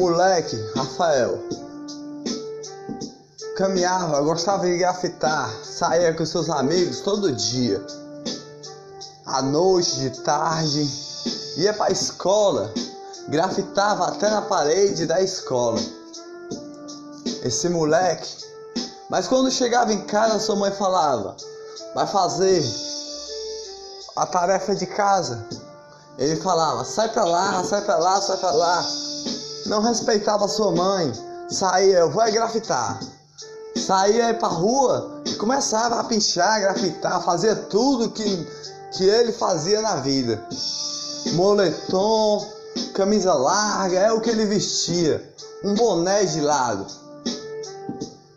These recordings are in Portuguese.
Moleque, Rafael, caminhava, gostava de grafitar, saía com seus amigos todo dia. À noite, de tarde, ia para a escola, grafitava até na parede da escola. Esse moleque, mas quando chegava em casa, sua mãe falava: vai fazer a tarefa de casa. Ele falava: sai pra lá, sai pra lá, sai pra lá. Não respeitava sua mãe. Saía, eu vou é grafitar. Saía pra rua e começava a pinchar, grafitar, fazia tudo que, que ele fazia na vida. Moletom, camisa larga, é o que ele vestia. Um boné de lado.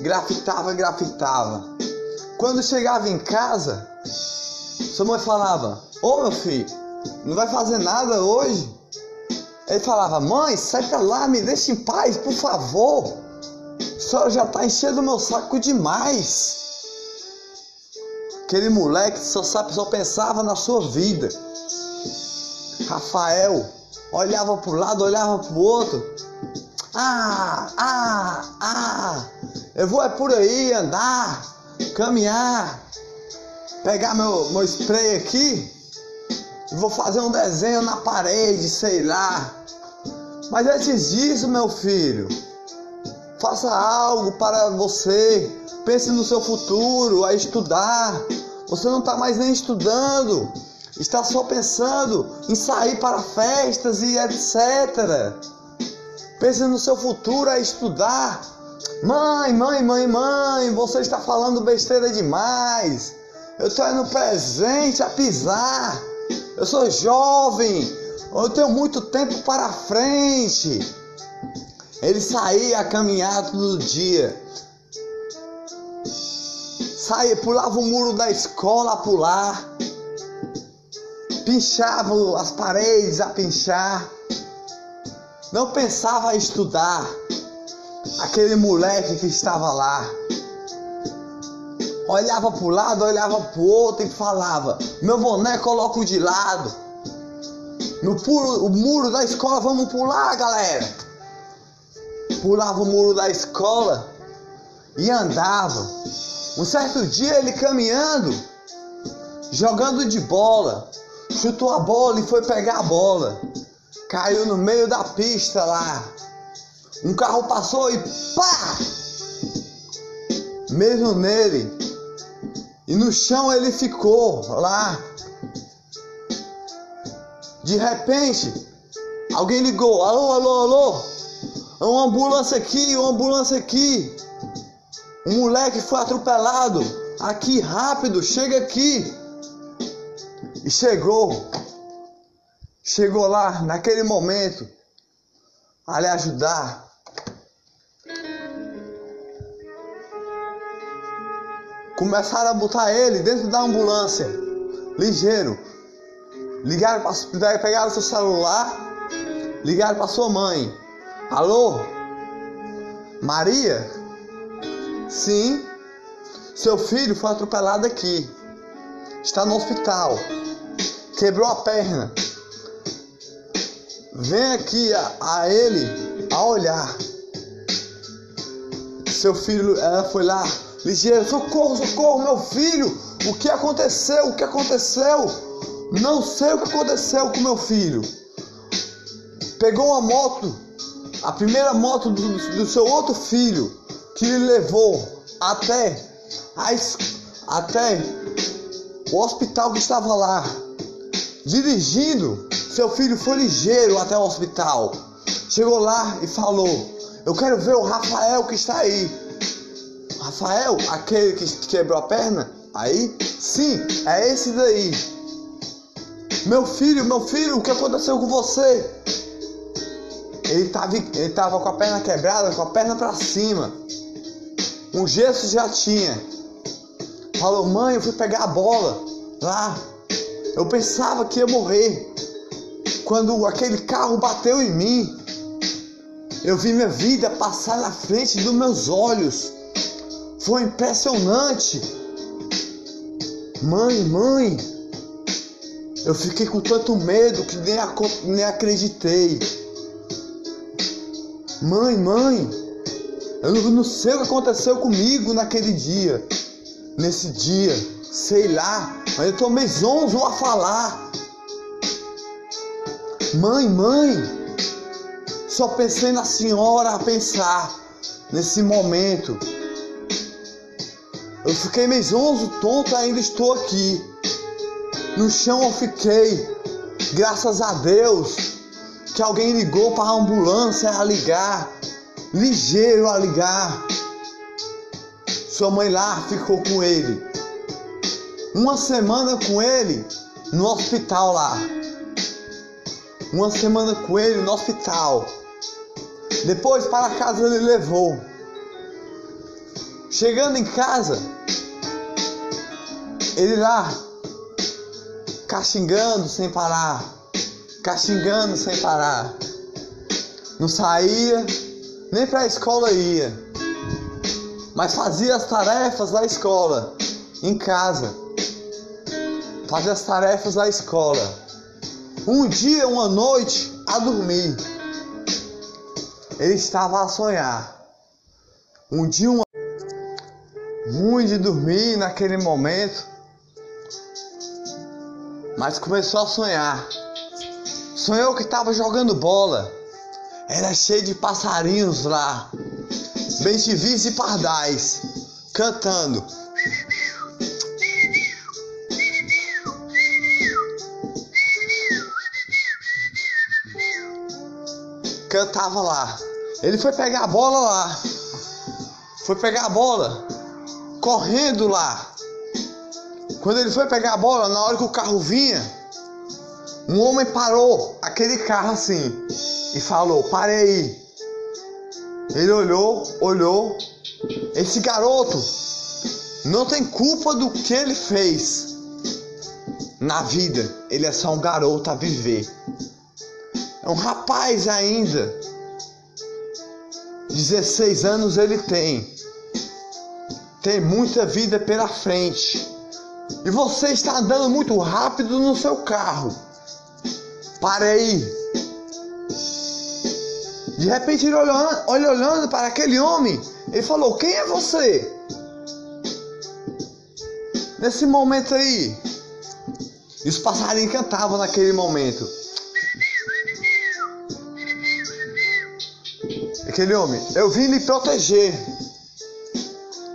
Grafitava, grafitava. Quando chegava em casa, sua mãe falava: Ô meu filho, não vai fazer nada hoje? Ele falava: Mãe, sai pra lá, me deixa em paz, por favor. A senhora já tá enchendo meu saco demais. Aquele moleque só, sabe, só pensava na sua vida. Rafael olhava um lado, olhava para o outro. Ah, ah, ah, eu vou é por aí andar, caminhar, pegar meu, meu spray aqui vou fazer um desenho na parede, sei lá. Mas antes disso, meu filho, faça algo para você. Pense no seu futuro, a estudar. Você não está mais nem estudando, está só pensando em sair para festas e etc. Pense no seu futuro, a estudar. Mãe, mãe, mãe, mãe, você está falando besteira demais. Eu estou no presente a pisar. Eu sou jovem. Eu tenho muito tempo para frente. Ele saía a caminhar todo dia. Saía, pulava o muro da escola a pular. Pinchava as paredes a pinchar. Não pensava em estudar. Aquele moleque que estava lá olhava para o lado, olhava para o outro e falava: Meu boné coloco de lado. No puro, o muro da escola, vamos pular, galera. Pulava o muro da escola e andava. Um certo dia ele caminhando, jogando de bola, chutou a bola e foi pegar a bola. Caiu no meio da pista lá. Um carro passou e pá! Mesmo nele, e no chão ele ficou lá. De repente, alguém ligou: alô, alô, alô. É uma ambulância aqui, uma ambulância aqui. Um moleque foi atropelado. Aqui, rápido, chega aqui. E chegou. Chegou lá naquele momento a lhe ajudar. Começaram a botar ele dentro da ambulância, ligeiro. Ligaram para pegaram seu celular, ligaram para sua mãe. Alô? Maria? Sim. Seu filho foi atropelado aqui. Está no hospital. Quebrou a perna. Vem aqui a, a ele a olhar. Seu filho, ela foi lá ligeiro, socorro, socorro, meu filho, o que aconteceu? O que aconteceu? Não sei o que aconteceu com meu filho. Pegou uma moto, a primeira moto do, do seu outro filho, que lhe levou até, a, até o hospital que estava lá. Dirigindo, seu filho foi ligeiro até o hospital. Chegou lá e falou: Eu quero ver o Rafael que está aí. Rafael, aquele que quebrou a perna? Aí, sim, é esse daí. Meu filho, meu filho, o que aconteceu com você? Ele tava, ele tava com a perna quebrada, com a perna para cima. Um gesso já tinha. Falou, mãe, eu fui pegar a bola lá. Eu pensava que ia morrer. Quando aquele carro bateu em mim, eu vi minha vida passar na frente dos meus olhos. Foi impressionante. Mãe, mãe, eu fiquei com tanto medo que nem, nem acreditei. Mãe, mãe, eu não sei o que aconteceu comigo naquele dia, nesse dia, sei lá, mas eu tomei zonzo a falar. Mãe, mãe, só pensei na senhora a pensar nesse momento. Eu fiquei meio zonzo, tonto, ainda estou aqui. No chão eu fiquei. Graças a Deus que alguém ligou para a ambulância a ligar. Ligeiro a ligar. Sua mãe lá ficou com ele. Uma semana com ele no hospital lá. Uma semana com ele no hospital. Depois para casa ele levou. Chegando em casa, ele lá, caxingando sem parar, caxingando sem parar. Não saía, nem para a escola ia, mas fazia as tarefas da escola, em casa. Fazia as tarefas da escola. Um dia, uma noite, a dormir. Ele estava a sonhar. Um dia, uma ruim de dormir naquele momento, mas começou a sonhar. Sonhou que estava jogando bola. Era cheio de passarinhos lá, bem e pardais, cantando. Cantava lá. Ele foi pegar a bola lá. Foi pegar a bola correndo lá. Quando ele foi pegar a bola, na hora que o carro vinha, um homem parou aquele carro assim e falou: Pare aí. Ele olhou, olhou. Esse garoto não tem culpa do que ele fez na vida. Ele é só um garoto a viver. É um rapaz ainda. 16 anos ele tem. Tem muita vida pela frente. E você está andando muito rápido no seu carro. Pare aí. De repente ele olhando, olha olhando para aquele homem. Ele falou: Quem é você? Nesse momento aí. E os passarinhos cantavam naquele momento. Aquele homem, eu vim lhe proteger.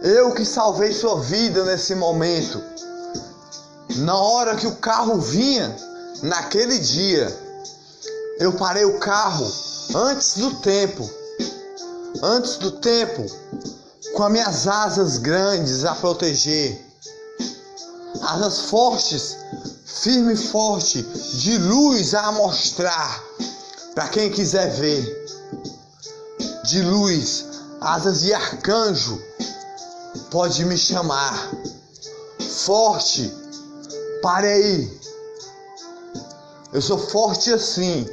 Eu que salvei sua vida nesse momento. Na hora que o carro vinha, naquele dia, eu parei o carro antes do tempo. Antes do tempo, com as minhas asas grandes a proteger. Asas fortes, firme e forte, de luz a mostrar para quem quiser ver. De luz, asas de arcanjo pode me chamar. Forte, pare aí. Eu sou forte assim.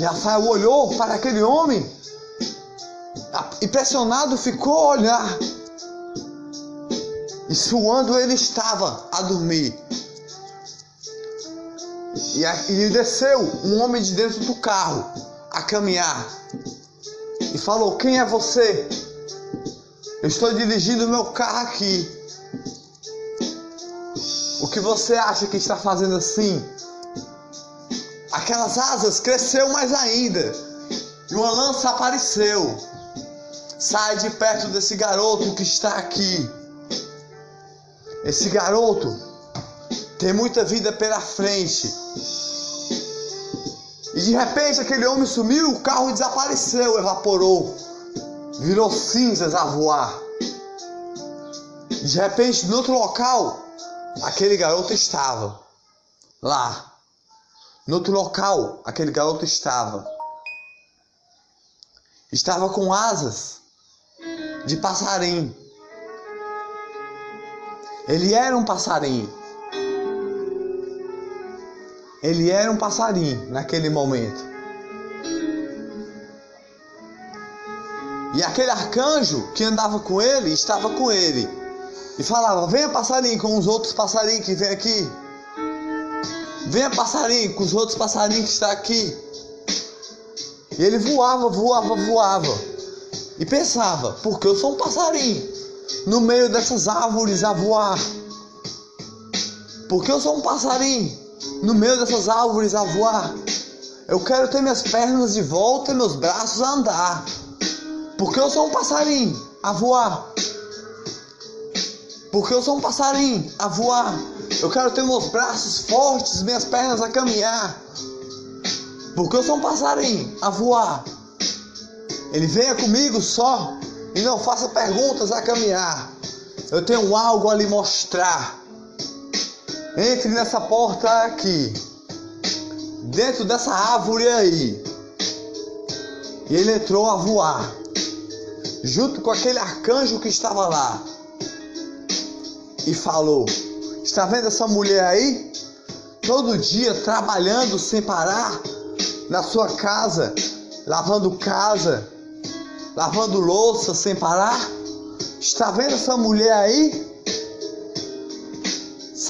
Rafael olhou para aquele homem, impressionado ficou a olhar. E suando ele estava a dormir. E, e desceu um homem de dentro do carro a caminhar. E falou: Quem é você? Eu estou dirigindo meu carro aqui. O que você acha que está fazendo assim? Aquelas asas cresceu mais ainda. E uma lança apareceu. Sai de perto desse garoto que está aqui. Esse garoto tem muita vida pela frente. E de repente aquele homem sumiu, o carro desapareceu, evaporou virou cinzas a voar. De repente, no outro local, aquele garoto estava. Lá. No outro local, aquele garoto estava. Estava com asas de passarinho. Ele era um passarinho. Ele era um passarinho naquele momento. E aquele arcanjo que andava com ele, estava com ele. E falava: Venha passarinho com os outros passarinhos que vem aqui. Venha passarinho com os outros passarinhos que está aqui. E ele voava, voava, voava. E pensava, porque eu sou um passarinho no meio dessas árvores a voar. Porque eu sou um passarinho no meio dessas árvores a voar. Eu quero ter minhas pernas de volta e meus braços a andar. Porque eu sou um passarinho a voar. Porque eu sou um passarinho a voar. Eu quero ter meus braços fortes, minhas pernas a caminhar. Porque eu sou um passarinho a voar. Ele venha comigo só e não faça perguntas a caminhar. Eu tenho algo a lhe mostrar. Entre nessa porta aqui, dentro dessa árvore aí. E ele entrou a voar, junto com aquele arcanjo que estava lá. E falou: Está vendo essa mulher aí? Todo dia trabalhando sem parar na sua casa, lavando casa, lavando louça sem parar? Está vendo essa mulher aí?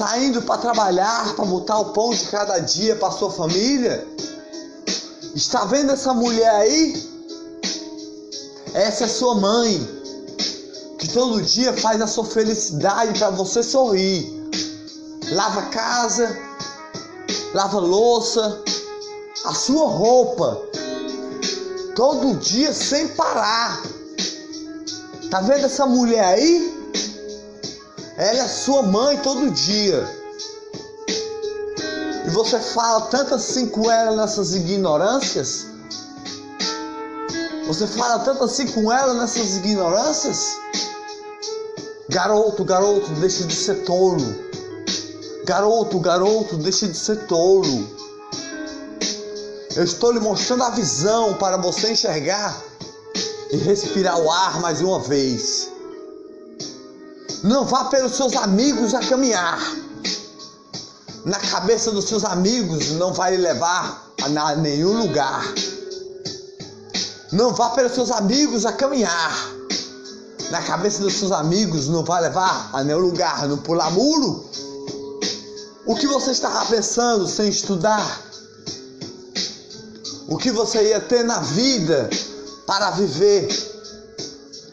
saindo para trabalhar, para botar o pão de cada dia para sua família? Está vendo essa mulher aí? Essa é sua mãe, que todo dia faz a sua felicidade para você sorrir. Lava casa, lava louça, a sua roupa, todo dia sem parar. Tá vendo essa mulher aí? Ela é sua mãe todo dia. E você fala tanto assim com ela nessas ignorâncias? Você fala tanto assim com ela nessas ignorâncias? Garoto, garoto, deixe de ser tolo. Garoto, garoto, deixe de ser tolo. Eu estou lhe mostrando a visão para você enxergar e respirar o ar mais uma vez. Não vá pelos seus amigos a caminhar. Na cabeça dos seus amigos não vai levar a nenhum lugar. Não vá pelos seus amigos a caminhar. Na cabeça dos seus amigos não vai levar a nenhum lugar. Não pular muro. O que você estava pensando sem estudar? O que você ia ter na vida para viver?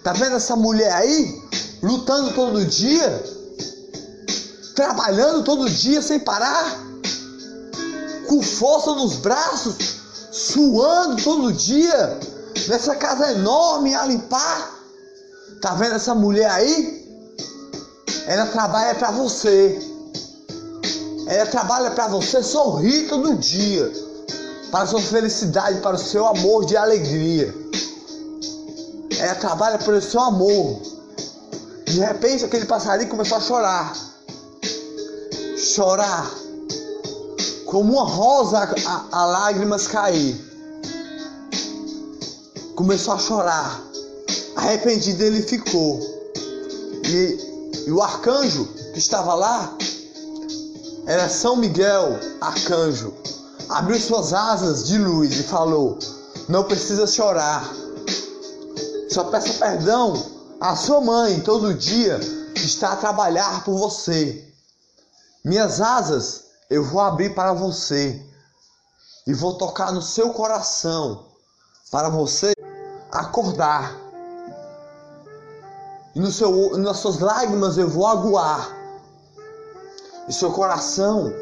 Tá vendo essa mulher aí? lutando todo dia, trabalhando todo dia sem parar, com força nos braços, suando todo dia, nessa casa enorme a limpar. Tá vendo essa mulher aí? Ela trabalha para você. Ela trabalha para você sorrir todo dia, para sua felicidade, para o seu amor de alegria. Ela trabalha pelo seu amor. De repente aquele passarinho começou a chorar. Chorar. Como uma rosa a, a lágrimas cair. Começou a chorar. Arrependido ele ficou. E, e o arcanjo que estava lá era São Miguel, arcanjo. Abriu suas asas de luz e falou: Não precisa chorar. Só peça perdão a sua mãe todo dia está a trabalhar por você. Minhas asas eu vou abrir para você e vou tocar no seu coração para você acordar. E no seu, nas suas lágrimas eu vou aguar. E seu coração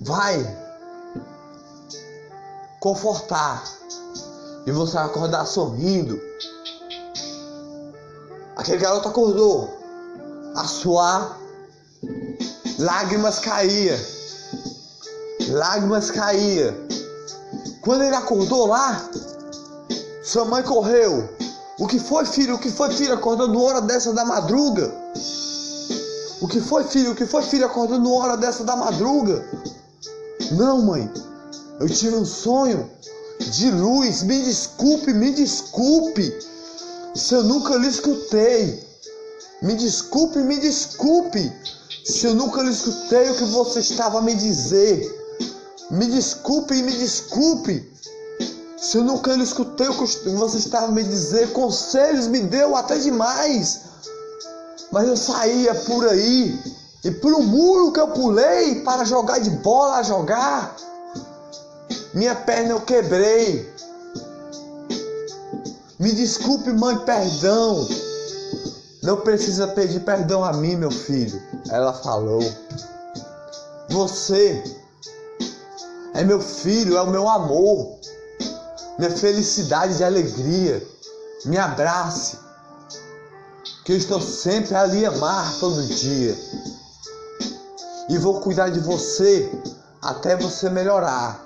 vai confortar. E você vai acordar sorrindo Aquele garoto acordou a suar, lágrimas caía, lágrimas caía. Quando ele acordou lá, sua mãe correu. O que foi, filho? O que foi, filho? Acordando hora dessa da madruga? O que foi, filho? O que foi, filho? Acordando hora dessa da madruga? Não, mãe. Eu tive um sonho de luz. Me desculpe, me desculpe se eu nunca lhe escutei. Me desculpe, me desculpe, se eu nunca lhe escutei o que você estava a me dizer. Me desculpe me desculpe, se eu nunca escutei o que você estava me dizer. Conselhos me deu até demais, mas eu saía por aí e um muro que eu pulei para jogar de bola a jogar, minha perna eu quebrei. Me desculpe, mãe, perdão. Não precisa pedir perdão a mim, meu filho. Ela falou. Você é meu filho, é o meu amor, minha felicidade e alegria. Me abrace, que eu estou sempre ali amar todo dia. E vou cuidar de você até você melhorar.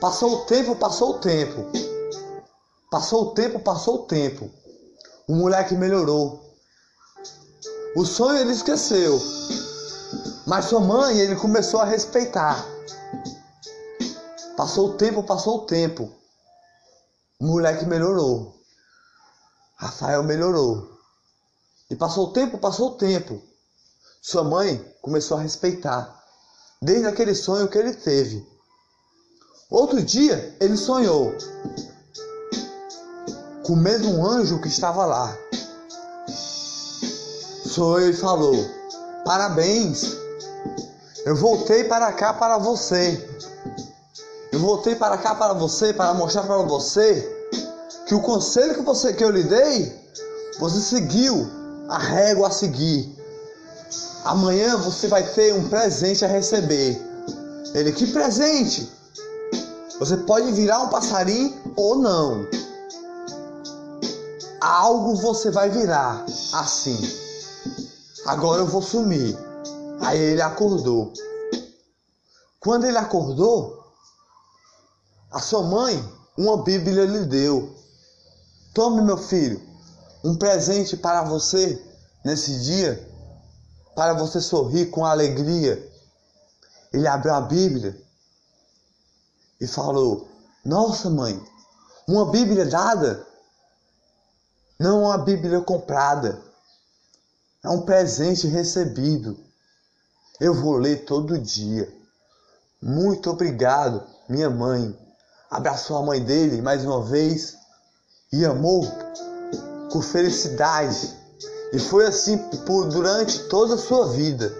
Passou o tempo, passou o tempo. Passou o tempo, passou o tempo. O moleque melhorou. O sonho ele esqueceu. Mas sua mãe ele começou a respeitar. Passou o tempo, passou o tempo. O moleque melhorou. Rafael melhorou. E passou o tempo, passou o tempo. Sua mãe começou a respeitar. Desde aquele sonho que ele teve. Outro dia ele sonhou com o mesmo anjo que estava lá. Sonhou e falou: Parabéns, eu voltei para cá para você. Voltei para cá para você para mostrar para você que o conselho que você que eu lhe dei, você seguiu a régua a seguir. Amanhã você vai ter um presente a receber. Ele que presente? Você pode virar um passarinho ou não. Algo você vai virar assim. Agora eu vou sumir. Aí ele acordou. Quando ele acordou, a sua mãe uma Bíblia lhe deu. Tome, meu filho, um presente para você nesse dia, para você sorrir com alegria. Ele abriu a Bíblia e falou: Nossa, mãe, uma Bíblia dada, não uma Bíblia comprada, é um presente recebido. Eu vou ler todo dia. Muito obrigado, minha mãe. Abraçou a mãe dele mais uma vez e amou com felicidade. E foi assim por durante toda a sua vida.